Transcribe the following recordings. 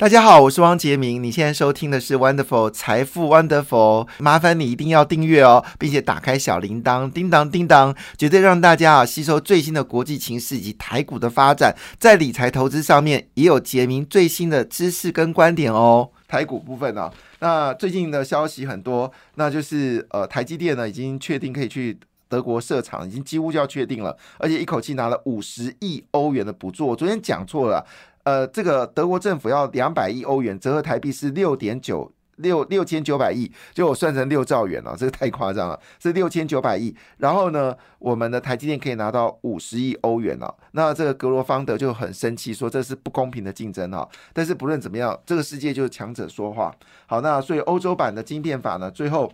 大家好，我是汪杰明。你现在收听的是 Wonderful 财富 Wonderful，麻烦你一定要订阅哦，并且打开小铃铛，叮当叮当，绝对让大家啊吸收最新的国际情势以及台股的发展，在理财投资上面也有杰明最新的知识跟观点哦。台股部分呢，那最近的消息很多，那就是呃台积电呢已经确定可以去德国设厂，已经几乎就要确定了，而且一口气拿了五十亿欧元的补助。我昨天讲错了。呃，这个德国政府要两百亿欧元，折合台币是六点九六六千九百亿，就我算成六兆元了，这个太夸张了，是六千九百亿。然后呢，我们的台积电可以拿到五十亿欧元了。那这个格罗方德就很生气，说这是不公平的竞争哈。但是不论怎么样，这个世界就是强者说话。好，那所以欧洲版的晶片法呢，最后。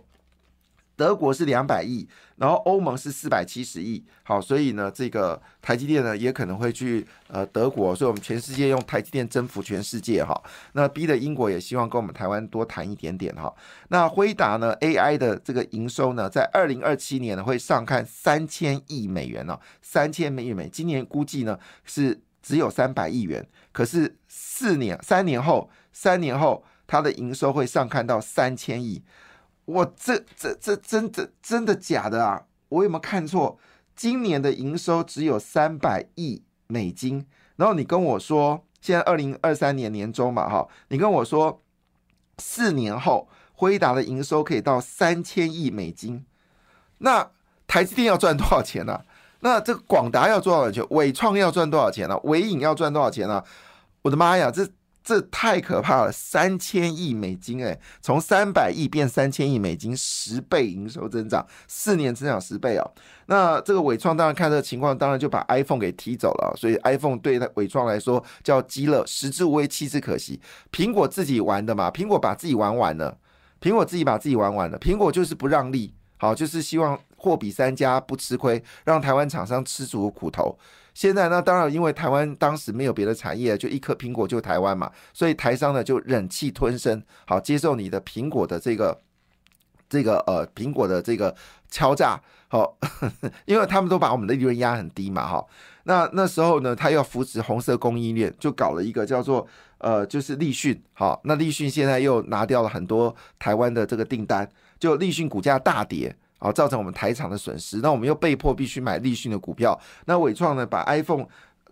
德国是两百亿，然后欧盟是四百七十亿。好，所以呢，这个台积电呢也可能会去呃德国，所以我们全世界用台积电征服全世界哈。那逼的英国也希望跟我们台湾多谈一点点哈。那辉达呢 AI 的这个营收呢，在二零二七年呢会上看三千亿美元哦，三千亿美，今年估计呢是只有三百亿元，可是四年三年后，三年后它的营收会上看到三千亿。我这这这真的真的假的啊？我有没有看错？今年的营收只有三百亿美金，然后你跟我说，现在二零二三年年中嘛，哈，你跟我说四年后辉达的营收可以到三千亿美金，那台积电要赚多少钱呢？那这个广达要多少钱？伟创要赚多少钱呢？伟影要赚多少钱呢？我的妈呀，这！这太可怕了，三千亿美金哎，从三百亿变三千亿美金，十倍营收增长，四年增长十倍哦。那这个伟创当然看这个情况，当然就把 iPhone 给踢走了，所以 iPhone 对伟创来说叫鸡乐，食之无味，弃之可惜。苹果自己玩的嘛，苹果把自己玩完了，苹果自己把自己玩完了，苹果就是不让利，好，就是希望货比三家不吃亏，让台湾厂商吃足苦头。现在呢当然，因为台湾当时没有别的产业，就一颗苹果就台湾嘛，所以台商呢就忍气吞声，好接受你的苹果的这个这个呃苹果的这个敲诈，好，因为他们都把我们的利润压很低嘛，哈。那那时候呢，他要扶持红色供应链，就搞了一个叫做呃就是立讯，好，那立讯现在又拿掉了很多台湾的这个订单，就立讯股价大跌。啊，造成我们台厂的损失，那我们又被迫必须买立讯的股票。那伟创呢，把 iPhone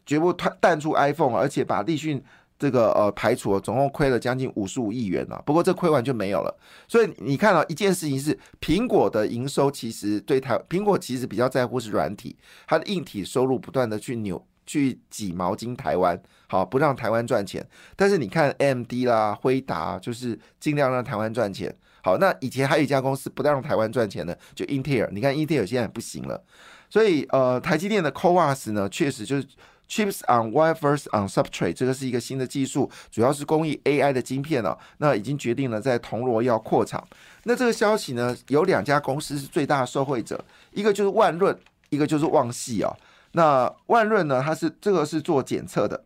绝不淡出 iPhone，而且把立讯这个呃排除，总共亏了将近五十五亿元了。不过这亏完就没有了。所以你看到一件事情是，苹果的营收其实对台苹果其实比较在乎是软体，它的硬体收入不断的去扭去挤毛巾台湾，好不让台湾赚钱。但是你看 AMD 啦、辉达，就是尽量让台湾赚钱。好，那以前还有一家公司不但让台湾赚钱的，就英特尔。你看英特尔现在不行了，所以呃，台积电的 CoWAS 呢，确实就是 Chips on Wafers on Substrate，这个是一个新的技术，主要是供应 AI 的晶片哦。那已经决定了在铜锣要扩厂。那这个消息呢，有两家公司是最大的受惠者，一个就是万润，一个就是旺系啊。那万润呢，它是这个是做检测的，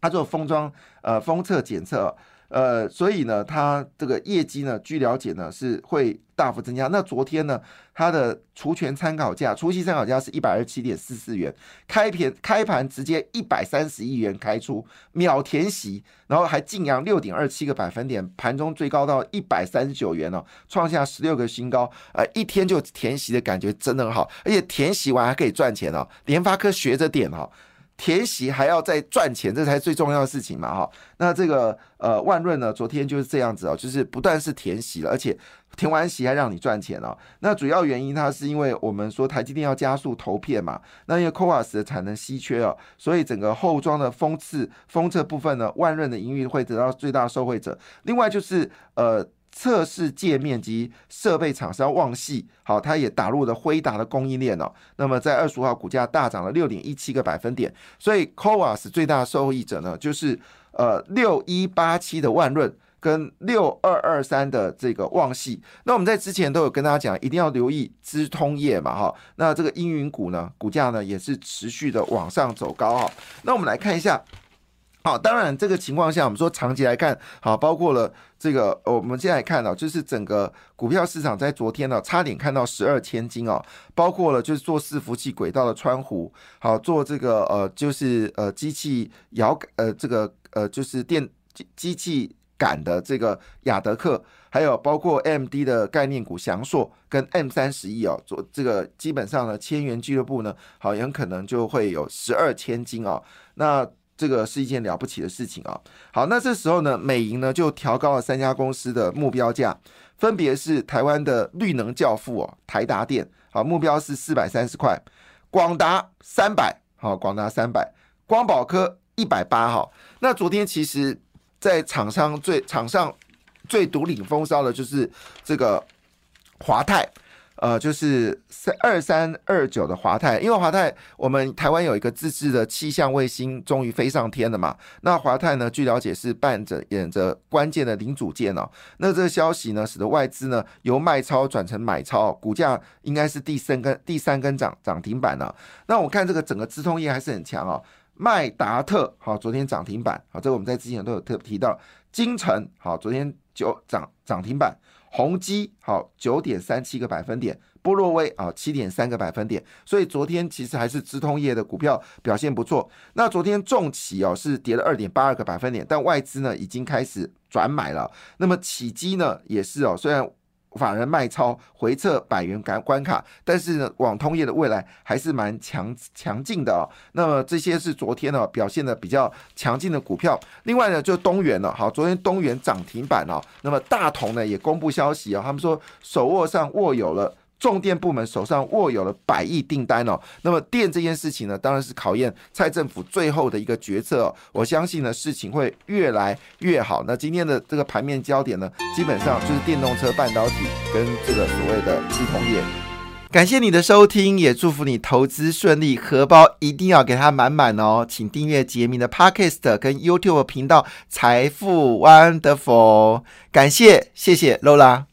它做封装呃封测检测。呃，所以呢，它这个业绩呢，据了解呢，是会大幅增加。那昨天呢，它的除权参考价、除息参考价是一百二十七点四四元，开盘开盘直接一百三十亿元开出，秒填息，然后还净扬六点二七个百分点，盘中最高到一百三十九元哦，创下十六个新高。呃，一天就填息的感觉真的很好，而且填息完还可以赚钱哦。联发科学着点哦。填息还要再赚钱，这才是最重要的事情嘛，哈。那这个呃万润呢，昨天就是这样子哦，就是不但是填息了，而且填完息还让你赚钱哦。那主要原因它是因为我们说台积电要加速投片嘛，那因为 c o a s 的产能稀缺哦，所以整个后装的封刺封测部分呢，万润的盈余会得到最大受惠者。另外就是呃。测试界面及设备厂商旺系，好，它也打入了辉达的供应链哦。那么在二十五号股价大涨了六点一七个百分点，所以 CoWAS 最大受益者呢，就是呃六一八七的万润跟六二二三的这个旺系。那我们在之前都有跟大家讲，一定要留意资通业嘛，哈。那这个阴云股呢，股价呢也是持续的往上走高哈。那我们来看一下。好，当然这个情况下，我们说长期来看，好，包括了这个，我们现在看到，就是整个股票市场在昨天呢，差点看到十二千金哦，包括了就是做伺服器轨道的川湖，好做这个呃，就是呃机器遥呃这个呃就是电机机器感的这个雅德克，还有包括 M D 的概念股翔硕跟 M 三十一哦，做这个基本上呢，千元俱乐部呢，好很可能就会有十二千金哦。那这个是一件了不起的事情啊！好，那这时候呢，美银呢就调高了三家公司的目标价，分别是台湾的绿能教父哦，台达电，好，目标是四百三十块；广达三百，好，广达三百；光宝科一百八，哈。那昨天其实，在场上最场上最独领风骚的就是这个华泰。呃，就是三二三二九的华泰，因为华泰我们台湾有一个自制的气象卫星，终于飞上天了嘛。那华泰呢，据了解是扮着演着关键的零组件哦。那这个消息呢，使得外资呢由卖超转成买超，股价应该是第三根第三根涨涨停板了。那我看这个整个资通业还是很强哦。麦达特好，昨天涨停板好，这个我们在之前都有特提到。金城好，昨天就涨涨停板。宏基好九点三七个百分点，波洛威啊七点三个百分点，所以昨天其实还是资通业的股票表现不错。那昨天重企哦是跌了二点八二个百分点，但外资呢已经开始转买了。那么起基呢也是哦，虽然。法人卖超回撤百元关关卡，但是呢，网通业的未来还是蛮强强劲的哦。那么这些是昨天呢表现的比较强劲的股票。另外呢，就东源了，好，昨天东源涨停板哦。那么大同呢也公布消息哦，他们说手握上握有了。重电部门手上握有了百亿订单哦，那么电这件事情呢，当然是考验蔡政府最后的一个决策哦。我相信呢，事情会越来越好。那今天的这个盘面焦点呢，基本上就是电动车、半导体跟这个所谓的资通业。感谢你的收听，也祝福你投资顺利，荷包一定要给它满满哦。请订阅杰明的 Podcast 跟 YouTube 频道财富 Wonderful。感谢，谢谢 Lola。